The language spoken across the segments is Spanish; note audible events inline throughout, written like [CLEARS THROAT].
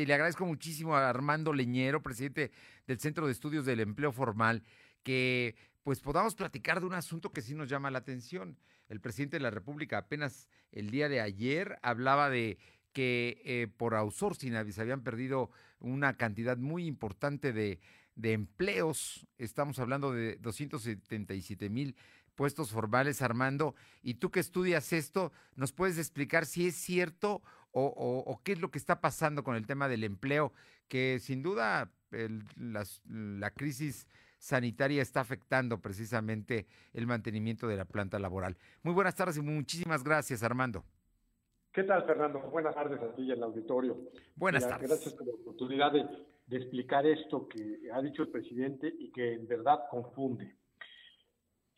y le agradezco muchísimo a Armando Leñero, presidente del Centro de Estudios del Empleo Formal, que pues podamos platicar de un asunto que sí nos llama la atención. El presidente de la República apenas el día de ayer hablaba de que eh, por outsourcing se habían perdido una cantidad muy importante de, de empleos. Estamos hablando de 277 mil puestos formales, Armando. Y tú que estudias esto, ¿nos puedes explicar si es cierto o, qué es lo que está pasando con el tema del empleo? Que sin duda la crisis sanitaria está afectando precisamente el mantenimiento de la planta laboral. Muy buenas tardes y muchísimas gracias, Armando. ¿Qué tal, Fernando? Buenas tardes a ti y al auditorio. Buenas tardes. Gracias por la oportunidad de, de explicar esto que ha dicho el presidente y que en verdad confunde.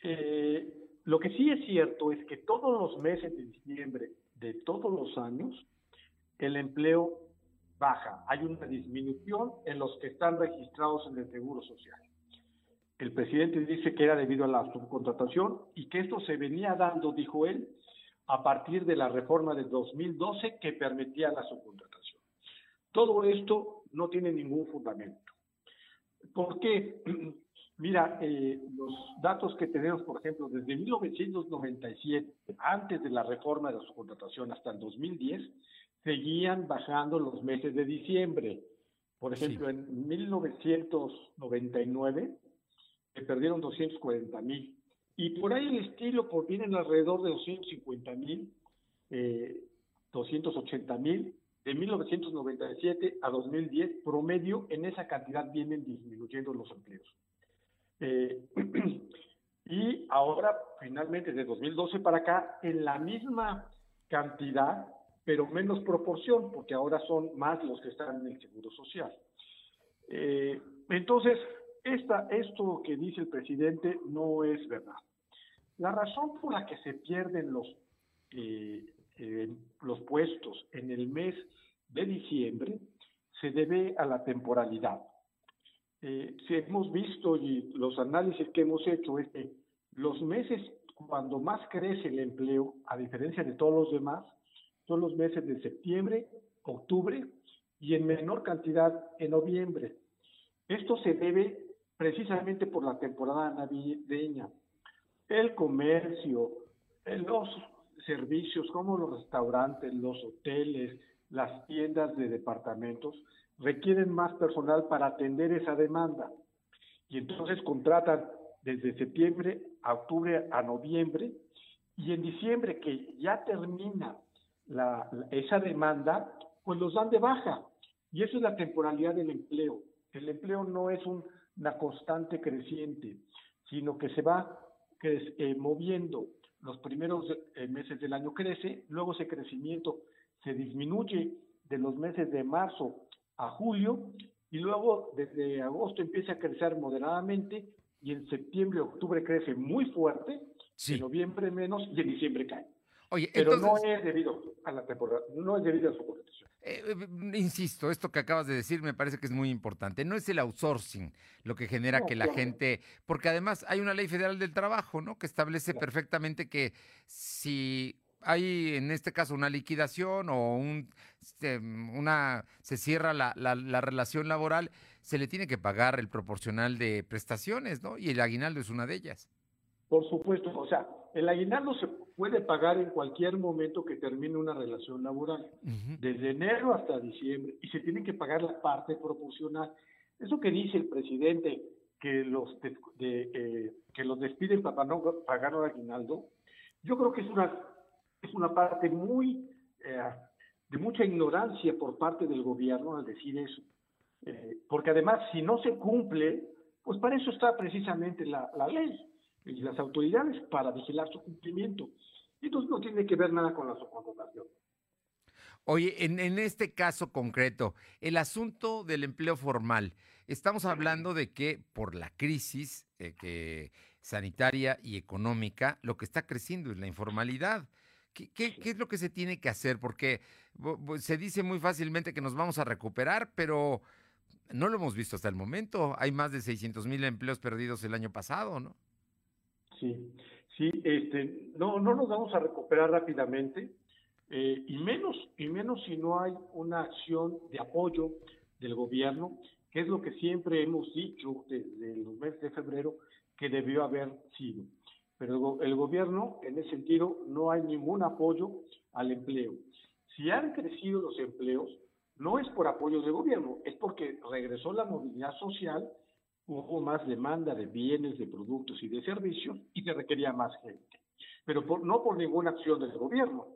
Eh, lo que sí es cierto es que todos los meses de diciembre de todos los años, el empleo baja. Hay una disminución en los que están registrados en el Seguro Social. El presidente dice que era debido a la subcontratación y que esto se venía dando, dijo él, a partir de la reforma de 2012 que permitía la subcontratación. Todo esto no tiene ningún fundamento. ¿Por qué? [CLEARS THROAT] Mira, eh, los datos que tenemos, por ejemplo, desde 1997, antes de la reforma de la subcontratación hasta el 2010, seguían bajando los meses de diciembre. Por ejemplo, en 1999 se perdieron 240 mil. Y por ahí el estilo por, vienen alrededor de 250 mil, eh, 280 mil. De 1997 a 2010, promedio, en esa cantidad vienen disminuyendo los empleos. Eh, [CLEARS THROAT] y ahora, finalmente, de 2012 para acá, en la misma cantidad, pero menos proporción, porque ahora son más los que están en el Seguro Social. Eh, entonces, esta, esto que dice el presidente no es verdad. La razón por la que se pierden los, eh, los puestos en el mes de diciembre se debe a la temporalidad eh, si hemos visto y los análisis que hemos hecho es que los meses cuando más crece el empleo, a diferencia de todos los demás, son los meses de septiembre, octubre y en menor cantidad en noviembre. Esto se debe precisamente por la temporada navideña. El comercio, los servicios como los restaurantes, los hoteles, las tiendas de departamentos, requieren más personal para atender esa demanda. Y entonces contratan desde septiembre a octubre a noviembre y en diciembre que ya termina la, esa demanda, pues los dan de baja. Y eso es la temporalidad del empleo. El empleo no es una constante creciente, sino que se va eh, moviendo. Los primeros eh, meses del año crece, luego ese crecimiento se disminuye de los meses de marzo a julio y luego desde agosto empieza a crecer moderadamente y en septiembre, octubre crece muy fuerte, en noviembre menos y en diciembre cae. Oye, Pero no es debido a la temporada, no es debido a su. Eh, eh, insisto, esto que acabas de decir me parece que es muy importante. No es el outsourcing lo que genera que la gente, porque además hay una ley federal del trabajo, ¿no? Que establece perfectamente que si hay en este caso una liquidación o un, este, una se cierra la, la, relación laboral, se le tiene que pagar el proporcional de prestaciones, ¿no? Y el aguinaldo es una de ellas. Por supuesto, o sea, el aguinaldo se puede pagar en cualquier momento que termine una relación laboral, desde enero hasta diciembre, y se tiene que pagar la parte proporcional. Eso que dice el presidente, que los, de, eh, que los despiden para no pagar un aguinaldo, yo creo que es una es una parte muy eh, de mucha ignorancia por parte del gobierno al decir eso. Eh, porque además, si no se cumple, pues para eso está precisamente la, ley y las autoridades para vigilar su cumplimiento. Y entonces no tiene que ver nada con la subcontratación. Oye, en, en, este caso concreto, el asunto del empleo formal, estamos hablando de que por la crisis eh, que sanitaria y económica, lo que está creciendo es la informalidad. ¿Qué, es lo que se tiene que hacer? Porque se dice muy fácilmente que nos vamos a recuperar, pero no lo hemos visto hasta el momento. Hay más de 600 mil empleos perdidos el año pasado, ¿no? Sí, sí, este, no, no nos vamos a recuperar rápidamente. eh, y menos y menos si no hay una acción de apoyo del gobierno, que es lo que siempre hemos dicho desde los meses de febrero que debió haber sido. Pero el, gobierno, en ese sentido, no hay ningún apoyo al empleo. Si han crecido los empleos, no es por apoyo del gobierno, es porque regresó la movilidad social, hubo más demanda de bienes, de productos y de servicios y se requería más gente. Pero no por ninguna acción del gobierno.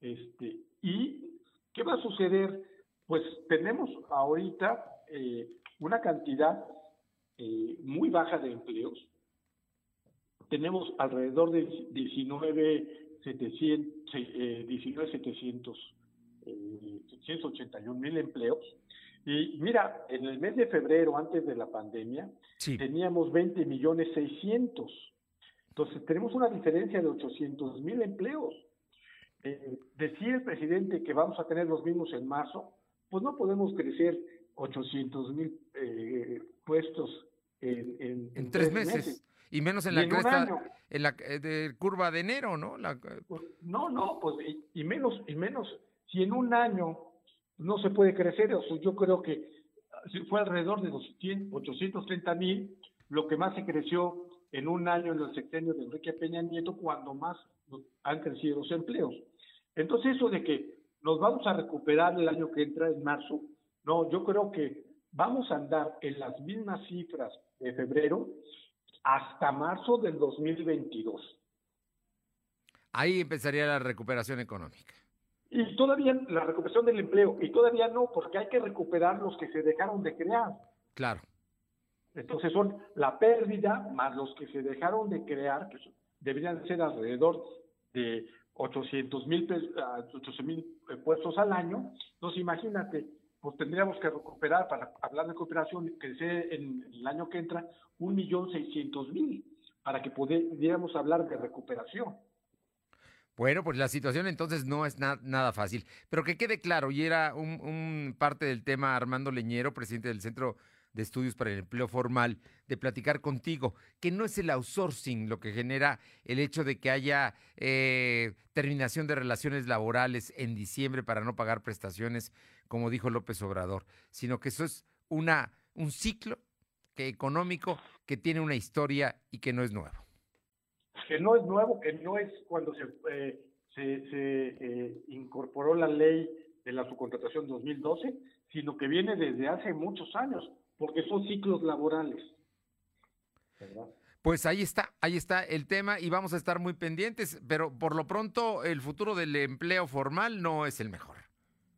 Este, ¿Y qué va a suceder? Pues tenemos ahorita eh, una cantidad eh, muy baja de empleos. Tenemos alrededor de 19,700 eh, 19, 700, eh, 781 mil empleos. Y mira, en el mes de febrero, antes de la pandemia, teníamos 20 millones 600. Entonces, tenemos una diferencia de 800 mil empleos. Eh, decir el presidente que vamos a tener los mismos en marzo, pues no podemos crecer 800 mil eh, puestos en, en, tres, meses. Y menos en la en la eh, de curva de enero, ¿no? Pues, no, no, pues y, menos, y menos, si en un año no se puede crecer, o yo creo que fue alrededor de 200, 830 mil, lo que más se creció en un año en el sexenio de Enrique Peña Nieto, cuando más han crecido los empleos. Entonces eso de que nos vamos a recuperar el año que entra en marzo, no, yo creo que vamos a andar en las mismas cifras de febrero hasta marzo del 2022. Ahí empezaría la recuperación económica. Y todavía la recuperación del empleo, y todavía no, porque hay que recuperar los que se dejaron de crear. Claro. Entonces son la pérdida más los que se dejaron de crear, que deberían ser alrededor de 800 mil mil eh, puestos al año. Entonces imagínate, pues tendríamos que recuperar, para hablar de recuperación, que sea en el año que entra, un millón seiscientos mil, para que pudiéramos hablar de recuperación. Bueno, pues la situación entonces no es nada fácil. Pero que quede claro, y era un, parte del tema Armando Leñero, presidente del Centro de Estudios para el Empleo Formal, de platicar contigo, que no es el outsourcing lo que genera el hecho de que haya eh, terminación de relaciones laborales en diciembre para no pagar prestaciones, como dijo López Obrador, sino que eso es una, un ciclo económico que tiene una historia y que no es nuevo que no es nuevo, que no es cuando se, eh, se, eh, incorporó la ley de la subcontratación 2012, sino que viene desde hace muchos años, porque son ciclos laborales. Pues ahí está, ahí está el tema y vamos a estar muy pendientes, pero por lo pronto el futuro del empleo formal no es el mejor.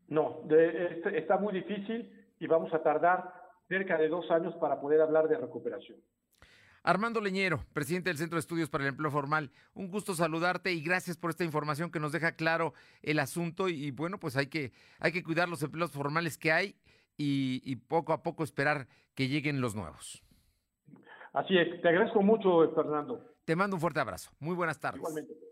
No, este, está muy difícil y vamos a tardar cerca de dos años para poder hablar de recuperación. Armando Leñero, presidente del Centro de Estudios para el Empleo Formal, un gusto saludarte y gracias por esta información que nos deja claro el asunto y, bueno, pues hay que, hay que cuidar los empleos formales que hay y, y, poco a poco esperar que lleguen los nuevos. Así es, te agradezco mucho, Fernando. Te mando un fuerte abrazo. Muy buenas tardes. Igualmente.